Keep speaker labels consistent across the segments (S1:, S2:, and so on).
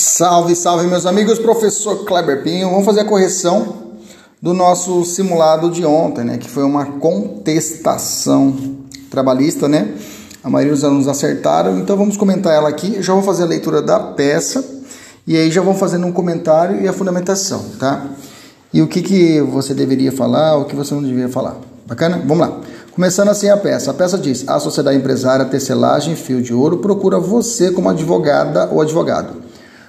S1: Salve, salve, meus amigos, professor Kleber Pinho. Vamos fazer a correção do nosso simulado de ontem, né? Que foi uma contestação trabalhista, né? A maioria dos alunos acertaram, então vamos comentar ela aqui. Já vou fazer a leitura da peça e aí já vamos fazendo um comentário e a fundamentação, tá? E o que, que você deveria falar, o que você não deveria falar. Bacana? Vamos lá. Começando assim a peça. A peça diz: A sociedade empresária Tecelagem Fio de Ouro procura você como advogada ou advogado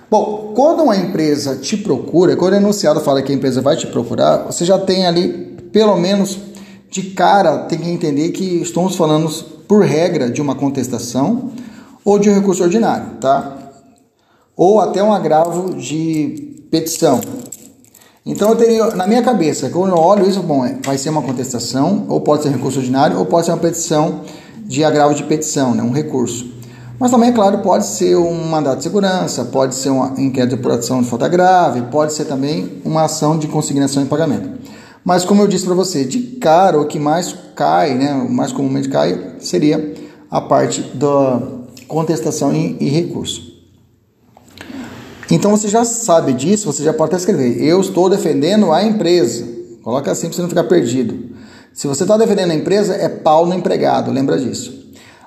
S1: Bom, quando uma empresa te procura, quando o enunciado fala que a empresa vai te procurar, você já tem ali, pelo menos de cara, tem que entender que estamos falando, por regra, de uma contestação ou de um recurso ordinário, tá? Ou até um agravo de petição. Então eu teria na minha cabeça, quando eu olho isso, bom, é, vai ser uma contestação, ou pode ser recurso ordinário, ou pode ser uma petição de agravo de petição, né, um recurso. Mas também, é claro, pode ser um mandato de segurança, pode ser uma inquérito de apuração de falta grave, pode ser também uma ação de consignação e pagamento. Mas como eu disse para você, de cara o que mais cai, né, o mais comumente cai, seria a parte da contestação e, e recurso. Então você já sabe disso, você já pode até escrever. Eu estou defendendo a empresa. Coloca assim para você não ficar perdido. Se você está defendendo a empresa, é pau no empregado, lembra disso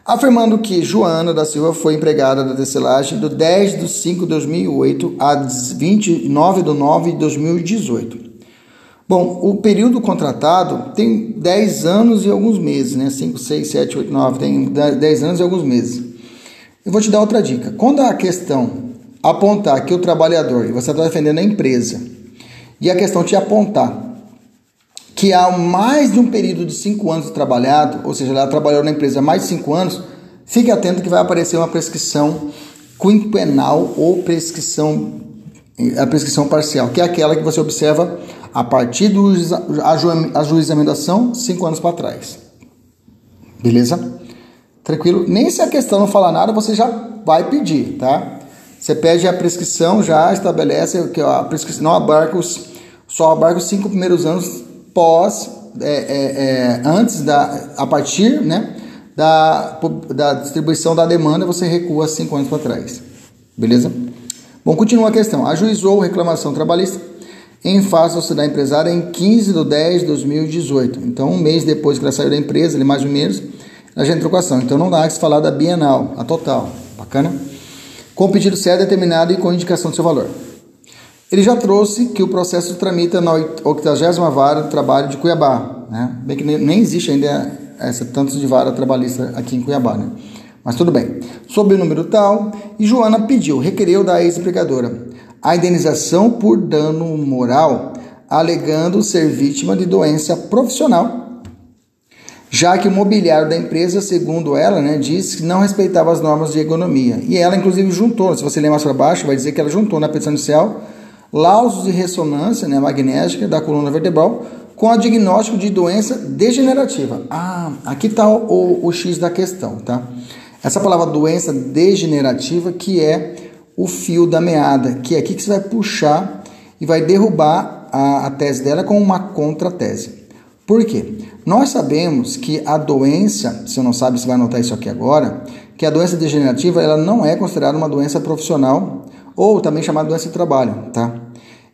S1: afirmando que Joana da Silva foi empregada da tecelagem do 10 de 5 de 2008 a 29 de 9 de 2018. Bom, o período contratado tem 10 anos e alguns meses, né? 5, 6, 7, 8, 9, tem 10 anos e alguns meses. Eu vou te dar outra dica. Quando a questão apontar que o trabalhador, e você está defendendo a empresa, e a questão te apontar que há mais de um período de cinco anos trabalhado, ou seja, ela trabalhou na empresa há mais de cinco anos, fique atento que vai aparecer uma prescrição quinquenal ou prescrição a prescrição parcial, que é aquela que você observa a partir do ajuizamento da ação cinco anos para trás. Beleza? Tranquilo? Nem se a questão não falar nada, você já vai pedir, tá? Você pede a prescrição, já estabelece que a prescrição não abarca os, só abarca os cinco primeiros anos pós, é, é, é, antes da, a partir, né, da, da distribuição da demanda, você recua cinco anos para trás. Beleza? Bom, continua a questão. Ajuizou reclamação trabalhista em face da sociedade empresária em 15 de 10 de 2018. Então, um mês depois que ela saiu da empresa, ele mais ou menos, ela já entrou com a ação. Então, não dá que se falar da bienal, a total. Bacana? Com pedido certo determinado e com indicação do seu valor. Ele já trouxe que o processo tramita na 80 Vara do Trabalho de Cuiabá, né? Bem que nem existe ainda essa tanto de vara trabalhista aqui em Cuiabá, né? Mas tudo bem. Sob o número tal, e Joana pediu, requereu da ex-empregadora a indenização por dano moral, alegando ser vítima de doença profissional, já que o mobiliário da empresa, segundo ela, né, diz que não respeitava as normas de ergonomia. E ela, inclusive, juntou, se você ler mais para baixo, vai dizer que ela juntou na petição inicial lausos de ressonância né, magnética da coluna vertebral com a diagnóstico de doença degenerativa. Ah, aqui está o, o, X da questão, tá? Essa palavra doença degenerativa que é o fio da meada, que é aqui que você vai puxar e vai derrubar a, a tese dela com uma contratese. Por quê? Nós sabemos que a doença, se não sabe, você vai anotar isso aqui agora, que a doença degenerativa ela não é considerada uma doença profissional ou também chamada doença do trabalho, tá?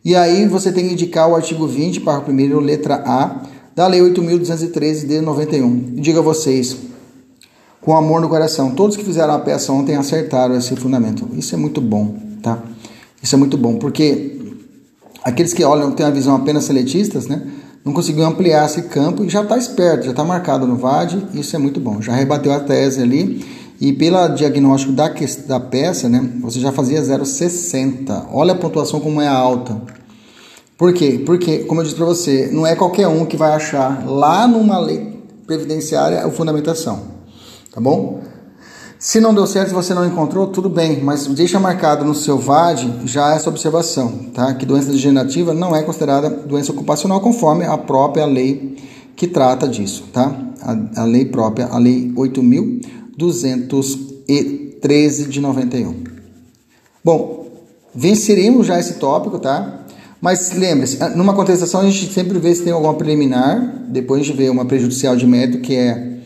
S1: E aí você tem que indicar o artigo 20, parágrafo 1 letra A, da Lei 8.213 de 91. E diga a vocês, com amor no coração, todos que fizeram a peça ontem acertaram esse fundamento. Isso é muito bom, tá? Isso é muito bom, porque aqueles que olham, têm a visão apenas seletistas, né? Não conseguiu ampliar esse campo e já está esperto, já está marcado no VAD, isso é muito bom. Já rebateu a tese ali e pelo diagnóstico da, da peça, né, você já fazia 0,60. Olha a pontuação como é alta. Por quê? Porque, como eu disse para você, não é qualquer um que vai achar lá numa lei previdenciária a fundamentação. Tá bom? Se não deu certo, se você não encontrou, tudo bem, mas deixa marcado no seu VAD já essa observação, tá? Que doença degenerativa não é considerada doença ocupacional conforme a própria lei que trata disso, tá? A, a lei própria, a lei 8.000 213 de 91. Bom, venceremos já esse tópico, tá? Mas lembre-se, numa contestação a gente sempre vê se tem alguma preliminar, depois a gente vê uma prejudicial de mérito, que é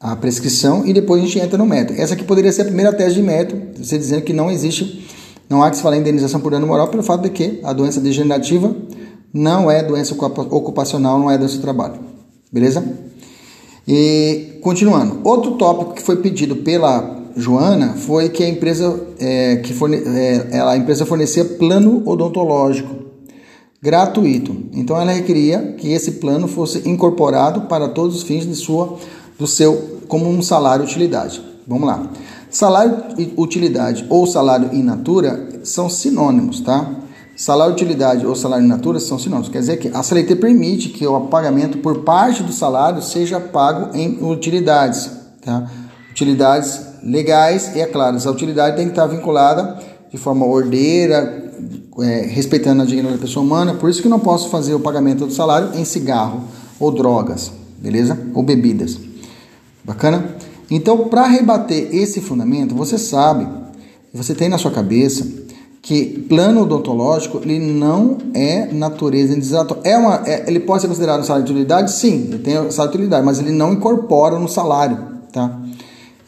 S1: a prescrição, e depois a gente entra no mérito. Essa aqui poderia ser a primeira tese de mérito, você dizendo que não existe Não há que se falar em indenização por dano moral pelo fato de que a doença degenerativa não é doença ocupacional, não é doença do trabalho. Beleza? E continuando, outro tópico que foi pedido pela Joana foi que a empresa é, que forne, é, a empresa fornecia plano odontológico gratuito. Então ela requeria que esse plano fosse incorporado para todos os fins de sua do seu como um salário utilidade. Vamos lá. Salário utilidade ou salário in natura são sinônimos, tá? Salário utilidade ou salário in natura são sinônimos. Quer dizer que a CLT permite que o pagamento por parte do salário seja pago em utilidades, tá? Utilidades legais e, é claro, essa utilidade tem que estar vinculada de forma ordeira, é, respeitando a dignidade da pessoa humana. Por isso que não posso fazer o pagamento do salário em cigarro ou drogas, beleza? Ou bebidas. Bacana? Então, para rebater esse fundamento, você sabe, você tem na sua cabeça que plano odontológico ele não é natureza indenizatória. É uma, é, ele pode ser considerado um salário de utilidade? Sim, ele tem salário de utilidade, mas ele não incorpora no salário, tá?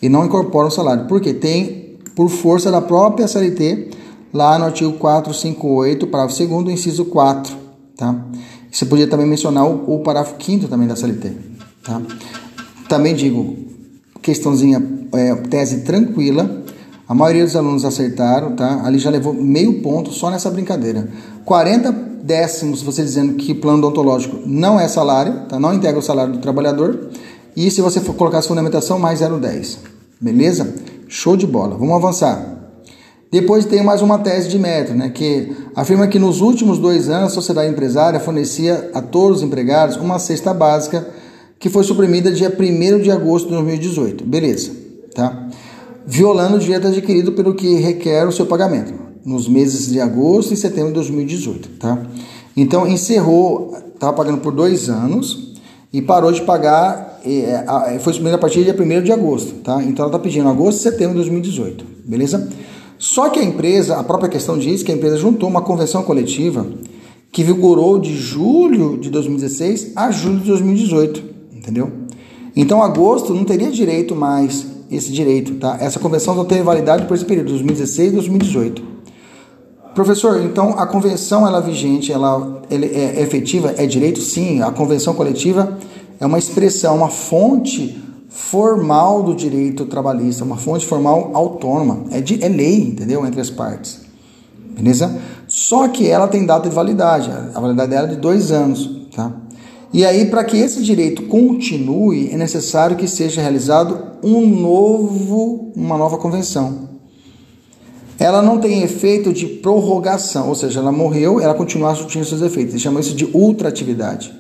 S1: E não incorpora no salário. Por quê? Tem, por força da própria CLT, lá no artigo 458, parágrafo 2 inciso 4, tá? Você podia também mencionar o, o parágrafo 5 também da CLT, tá? Também digo, questãozinha, é, tese tranquila, a maioria dos alunos acertaram, tá? Ali já levou meio ponto só nessa brincadeira. 40 décimos você dizendo que plano odontológico não é salário, tá? Não integra o salário do trabalhador. E se você for colocar a fundamentação, mais 0,10. Beleza? Show de bola. Vamos avançar. Depois tem mais uma tese de mérito, né, que afirma que nos últimos dois anos a sociedade empresária fornecia a todos os empregados uma cesta básica que foi suprimida dia 1 de agosto de 2018. Beleza, tá? Violando o direito adquirido pelo que requer o seu pagamento, nos meses de agosto e setembro de 2018, tá? Então encerrou, estava pagando por dois anos e parou de pagar, é, foi suprimida a partir do dia 1 de agosto, tá? Então ela está pedindo agosto e setembro de 2018, beleza? Só que a empresa, a própria questão diz que a empresa juntou uma convenção coletiva que vigorou de julho de 2016 a julho de 2018, entendeu? Então, agosto não teria direito mais esse direito, tá? Essa convenção não tem validade por esse período, 2016 e 2018. Professor, então a convenção ela é vigente, ela, ela é efetiva, é direito? Sim, a convenção coletiva é uma expressão, uma fonte formal do direito trabalhista, uma fonte formal autônoma, é, de, é lei, entendeu? Entre as partes. Beleza? Só que ela tem data de validade, a validade dela é de dois anos, tá? E aí, para que esse direito continue, é necessário que seja realizado um novo, uma nova convenção. Ela não tem efeito de prorrogação, ou seja, ela morreu, ela continua surtindo seus efeitos. Eles chamam isso de ultratividade.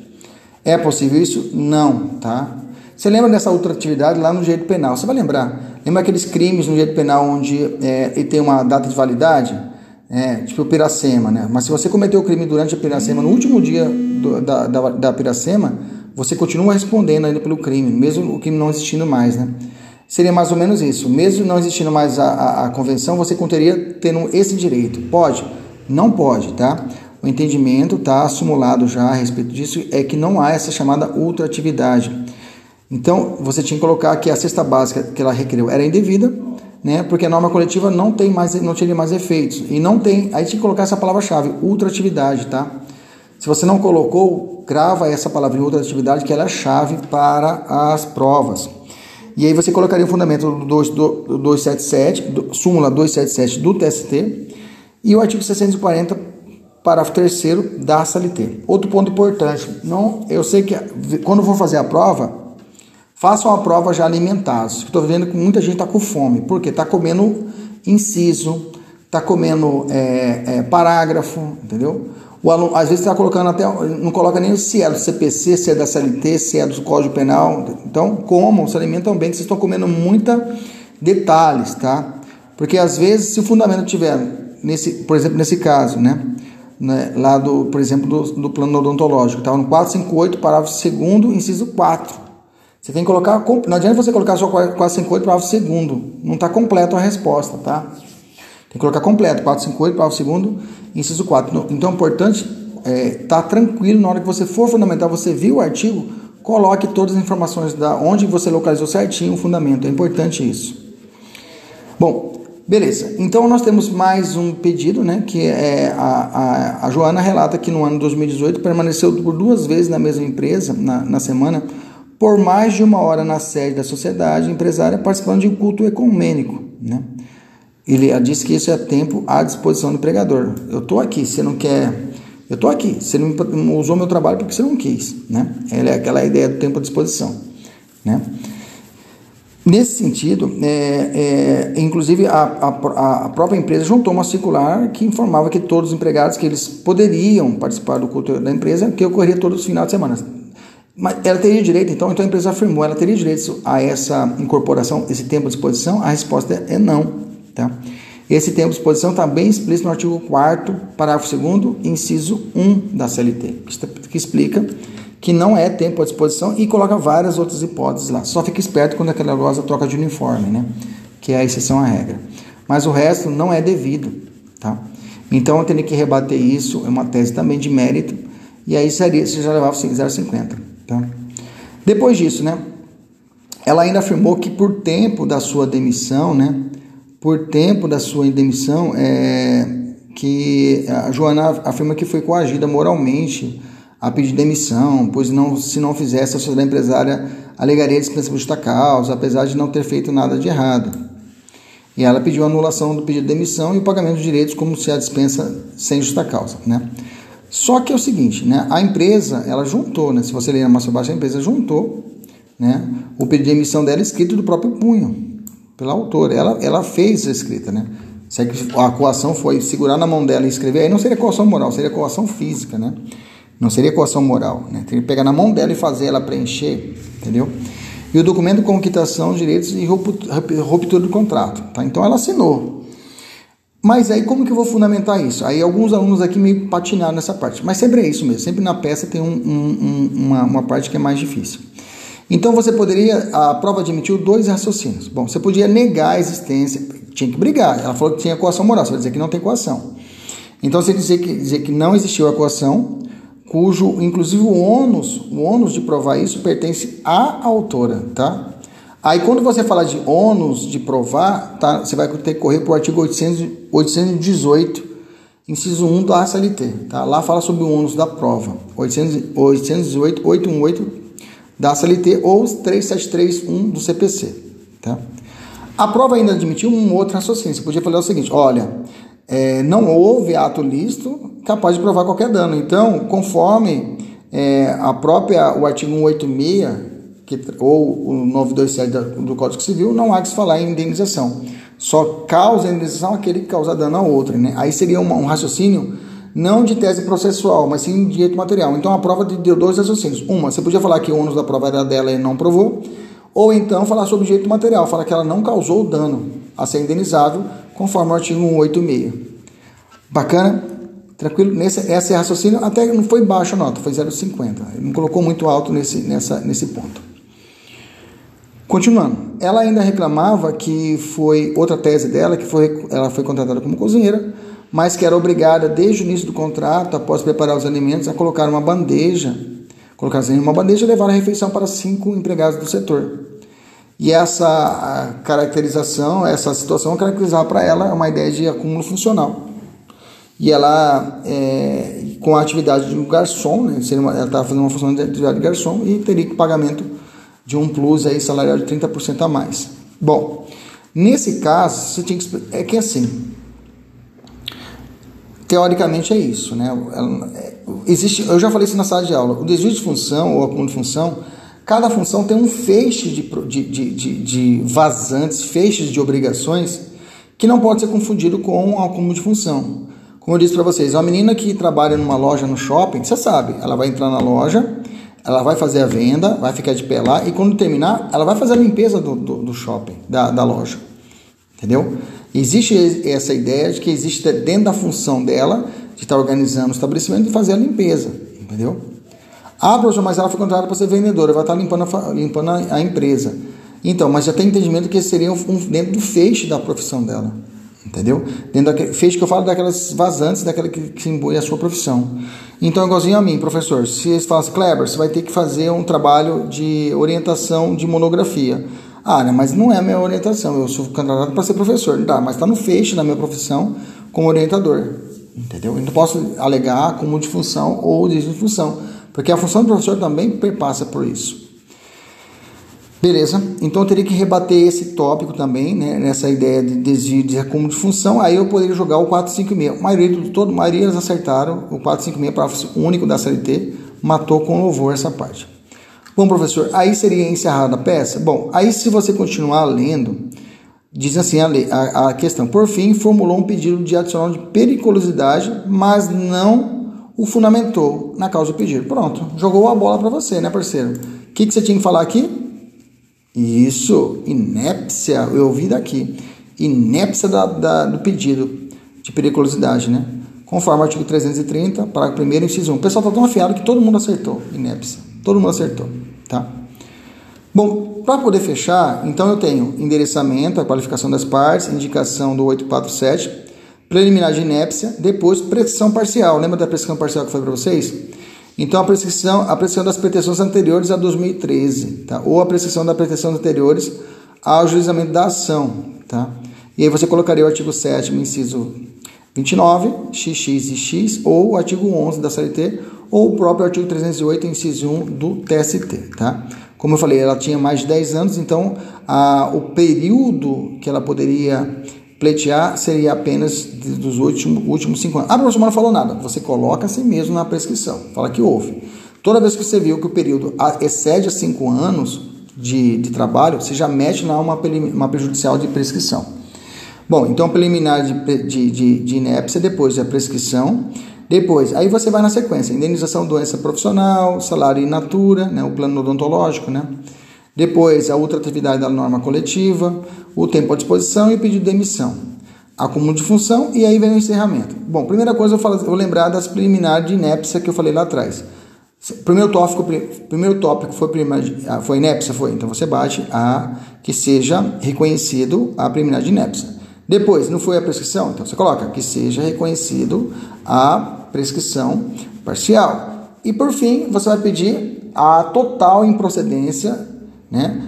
S1: É possível isso? Não, tá? Você lembra dessa ultratividade lá no direito penal? Você vai lembrar. Lembra aqueles crimes no direito penal onde é, tem uma data de validade? É, tipo piracema, né? Mas se você cometeu o crime durante a piracema, no último dia do, da, da, da piracema, você continua respondendo ainda pelo crime, mesmo o crime não existindo mais, né? Seria mais ou menos isso. Mesmo não existindo mais a, a, a convenção, você continuaria tendo esse direito. Pode? Não pode, tá? O entendimento está simulado já a respeito disso, é que não há essa chamada ultratividade. Então, você tinha que colocar que a cesta básica que ela requeriu era indevida, né? Porque a norma coletiva não tem mais, não teria mais efeitos. E não tem, aí tinha que colocar essa palavra-chave, ultratividade, tá? Se você não colocou, grava essa palavra ultratividade, que ela é a chave para as provas. E aí você colocaria o fundamento do, 2, do 277, do, súmula 277 do TST e o artigo 640, parágrafo 3 da SLT. Outro ponto importante, não, eu sei que quando for fazer a prova, Façam a prova já alimentados. Estou vendo que muita gente está com fome, porque está comendo inciso, está comendo é, é, parágrafo, entendeu? O aluno, às vezes está colocando até, não coloca nem se é do CPC, se é da CLT, se é do Código Penal. Então, comam, se alimentam bem, que vocês estão comendo muita detalhes, tá? Porque às vezes, se o fundamento tiver, nesse, por exemplo, nesse caso, né? né lá do, por exemplo, do, do plano odontológico, estava no 458, parágrafo 2 inciso 4. Você tem que colocar. Não adianta você colocar só 458 parágrafo segundo. Não está completo a resposta, tá? Tem que colocar completo. 458 parágrafo segundo, inciso 4. Então é importante estar é, tá tranquilo na hora que você for fundamentar, você viu o artigo, coloque todas as informações da onde você localizou certinho o fundamento. É importante isso. Bom, Beleza, então nós temos mais um pedido, né? Que é a, a, a Joana relata que no ano 2018 permaneceu por duas vezes na mesma empresa, na, na semana, por mais de uma hora na sede da sociedade empresária, participando de um culto ecumênico, né? Ele disse que isso é tempo à disposição do pregador. Eu estou aqui, você não quer. Eu estou aqui, você não usou meu trabalho porque você não quis, né? É aquela ideia do tempo à disposição, né? Nesse sentido, é, é, inclusive a, a, a, própria empresa juntou uma circular que informava que todos os empregados que eles poderiam participar do culto da empresa, que ocorria todos os finais de semana. Mas ela teria direito, então, então a empresa afirmou, ela teria direito a essa incorporação, esse tempo à disposição? A resposta é não. Tá? Esse tempo à disposição está bem explícito no artigo 4 parágrafo 2 inciso 1 da CLT, que explica que não é tempo à disposição e coloca várias outras hipóteses lá. Só fica esperto quando aquela rosa troca de uniforme, né? Que é a exceção à regra. Mas o resto não é devido, tá? Então eu teria que rebater isso, é uma tese também de mérito, e aí seria, você já levava 0,50, tá? Depois disso, né? Ela ainda afirmou que por tempo da sua demissão, né? Por tempo da sua demissão, é, que a Joana afirma que foi coagida moralmente a pedir demissão, pois não, se não fizesse, a sociedade empresária alegaria dispensa justa causa, apesar de não ter feito nada de errado. E ela pediu a anulação do pedido de demissão e o pagamento de direitos como se a dispensa sem justa causa, né? Só que é o seguinte, né? A empresa, ela juntou, né? Se você ler mais abaixo, a empresa juntou, né? O pedido de demissão dela escrito do próprio punho, pela autora. Ela, ela fez a escrita, né? Se a coação foi segurar na mão dela e escrever, aí não seria coação moral, seria coação física, né? Não seria coação moral, né? Teria que pegar na mão dela e fazer ela preencher, entendeu? E o documento com quitação, direitos e ruptura do contrato, tá? Então ela assinou. Mas aí como que eu vou fundamentar isso? Aí alguns alunos aqui me patinaram nessa parte. Mas sempre é isso mesmo. Sempre na peça tem um, um, uma, uma parte que é mais difícil. Então você poderia, a prova admitiu dois raciocínios. Bom, você podia negar a existência, tinha que brigar. Ela falou que tinha coação moral, você vai dizer que não tem coação. Então você dizer que, dizer que não existiu a coação, cujo, inclusive, o ônus, o ônus de provar isso pertence à autora, tá? Aí, quando você fala de ônus de provar, tá? Você vai ter que correr para o artigo 800, 818, inciso 1 da ACLT, tá? Lá fala sobre o ônus da prova, 800, 818, 818 da ACLT ou 3731 do CPC, tá? A prova ainda admitiu um outro raciocínio. Você podia falar o seguinte: olha, é, não houve ato lícito capaz de provar qualquer dano. Então, conforme é, a própria, o artigo 186 que, ou o 927 do Código Civil, não há de se falar em indenização. Só causa indenização aquele que causa dano a outro. Né? Aí seria um raciocínio não de tese processual, mas sim de direito material. Então a prova deu dois raciocínios. Uma, você podia falar que o ônus da prova era dela e não provou, ou então falar sobre direito material, falar que ela não causou dano a ser indenizável, conforme o artigo 186. Bacana? Tranquilo? Nesse, essa é raciocínio, até não foi baixa a nota, foi 0,50. Não colocou muito alto nesse, nessa, nesse ponto. Continuando, ela ainda reclamava que foi outra tese dela, que foi, ela foi contratada como cozinheira, mas que era obrigada desde o início do contrato, após preparar os alimentos, a colocar uma bandeja, colocar em uma bandeja e levar a refeição para cinco empregados do setor. E essa caracterização, essa situação caracterizava para ela uma ideia de acúmulo funcional e ela, é, com a atividade de um garçom, né, ela estava fazendo uma função de atividade de garçom e teria que pagamento de um plus aí salarial de 30% a mais. Bom, nesse caso, você tinha que é que assim, teoricamente é isso, né? É, existe, eu já falei isso na sala de aula, o desvio de função ou acúmulo de função, cada função tem um feixe de, de, de, de vazantes, feixes de obrigações que não pode ser confundido com o acúmulo de função. Como eu disse para vocês, uma menina que trabalha numa loja no shopping, você sabe, ela vai entrar na loja, ela vai fazer a venda, vai ficar de pé lá e quando terminar, ela vai fazer a limpeza do, do, do shopping, da, da loja. Entendeu? Existe essa ideia de que existe dentro da função dela de estar organizando o estabelecimento e fazer a limpeza. Entendeu? Ah, professor, mas ela foi contratada para ser vendedora, vai estar limpando a, limpando a, a empresa. Então, mas já tem entendimento que seria um, um, dentro do feixe da profissão dela. Entendeu? Daquele, fez que eu falo daquelas vazantes, daquela que, que a sua profissão. Então, igualzinho a mim, professor, se eles assim, Kleber, você vai ter que fazer um trabalho de orientação de monografia. Ah, né, mas não é a minha orientação, eu sou candidato para ser professor. Tá, mas está no feixe da minha profissão como orientador. Entendeu? Eu não posso alegar como de função ou de função, porque a função do professor também perpassa por isso. Beleza? Então eu teria que rebater esse tópico também, né? Nessa ideia de desvio de acúmulo de função. Aí eu poderia jogar o 456. A maioria, do, todo, a maioria eles acertaram o 456, parágrafo único da CLT, matou com louvor essa parte. Bom, professor, aí seria encerrada a peça? Bom, aí se você continuar lendo, diz assim a, lei, a, a questão. Por fim, formulou um pedido de adicional de periculosidade, mas não o fundamentou na causa do pedido. Pronto, jogou a bola para você, né, parceiro? O que, que você tinha que falar aqui? Isso, inépcia, eu ouvi daqui. Inépcia da, da, do pedido de periculosidade, né? Conforme o artigo 330, parágrafo 1 inciso 1. O pessoal está tão afiado que todo mundo acertou. Inépcia. Todo mundo acertou, tá? Bom, para poder fechar, então eu tenho endereçamento, a qualificação das partes, indicação do 847, preliminar de inépcia, depois prescrição parcial. Lembra da prescrição parcial que foi para vocês? Então, a prescrição, a prescrição das pretensões anteriores a 2013, tá? ou a prescrição das pretensões anteriores ao juizamento da ação. Tá? E aí você colocaria o artigo 7 inciso 29, XX e X, ou o artigo 11 da CLT, ou o próprio artigo 308, inciso 1 do TST. Tá? Como eu falei, ela tinha mais de 10 anos, então a, o período que ela poderia pleitear seria apenas dos últimos, últimos cinco anos. Ah, professor, não falou nada. Você coloca assim mesmo na prescrição. Fala que houve. Toda vez que você viu que o período excede cinco anos de, de trabalho, você já mete lá uma, uma prejudicial de prescrição. Bom, então preliminar de, de, de, de inépcia, depois a prescrição. Depois, aí você vai na sequência: indenização doença profissional, salário in natura, né, o plano odontológico, né? Depois, a ultratividade da norma coletiva, o tempo à disposição e o pedido de demissão. Acúmulo de função e aí vem o encerramento. Bom, primeira coisa eu vou, vou lembrar das preliminares de inépcia que eu falei lá atrás. Primeiro tópico, primeiro tópico foi, ah, foi inépcia? Foi. Então você bate a que seja reconhecido a preliminar de inépcia. Depois, não foi a prescrição? Então você coloca que seja reconhecido a prescrição parcial. E por fim, você vai pedir a total improcedência né?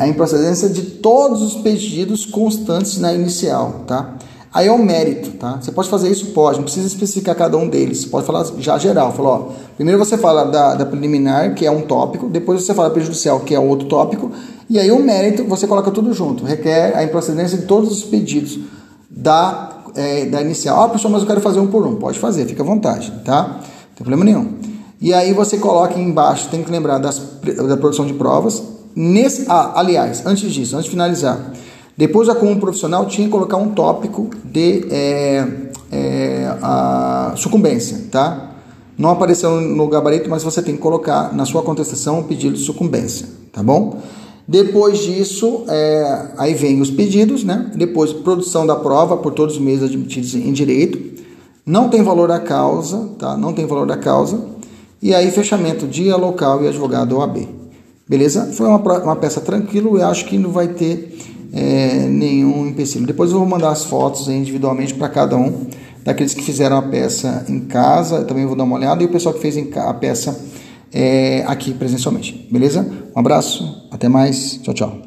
S1: A improcedência de todos os pedidos constantes na inicial, tá? Aí é o mérito, tá? Você pode fazer isso? Pode, não precisa especificar cada um deles. Você pode falar já geral. Fala, ó, primeiro você fala da, da preliminar, que é um tópico, depois você fala prejudicial, que é outro tópico, e aí o mérito você coloca tudo junto. Requer a improcedência de todos os pedidos da, é, da inicial. Ah, pessoal, mas eu quero fazer um por um. Pode fazer, fica à vontade, tá? Não tem problema nenhum. E aí você coloca embaixo, tem que lembrar das, da produção de provas, Nesse, ah, aliás, antes disso, antes de finalizar, depois da comum profissional tinha que colocar um tópico de é, é, a sucumbência, tá? Não apareceu no gabarito, mas você tem que colocar na sua contestação o pedido de sucumbência, tá bom? Depois disso, é, aí vem os pedidos, né? Depois, produção da prova por todos os meios admitidos em direito. Não tem valor da causa, tá? Não tem valor da causa. E aí, fechamento dia, local e advogado OAB. Beleza? Foi uma, uma peça tranquila, eu acho que não vai ter é, nenhum empecilho. Depois eu vou mandar as fotos individualmente para cada um daqueles que fizeram a peça em casa, eu também vou dar uma olhada, e o pessoal que fez a peça é, aqui presencialmente. Beleza? Um abraço, até mais, tchau, tchau.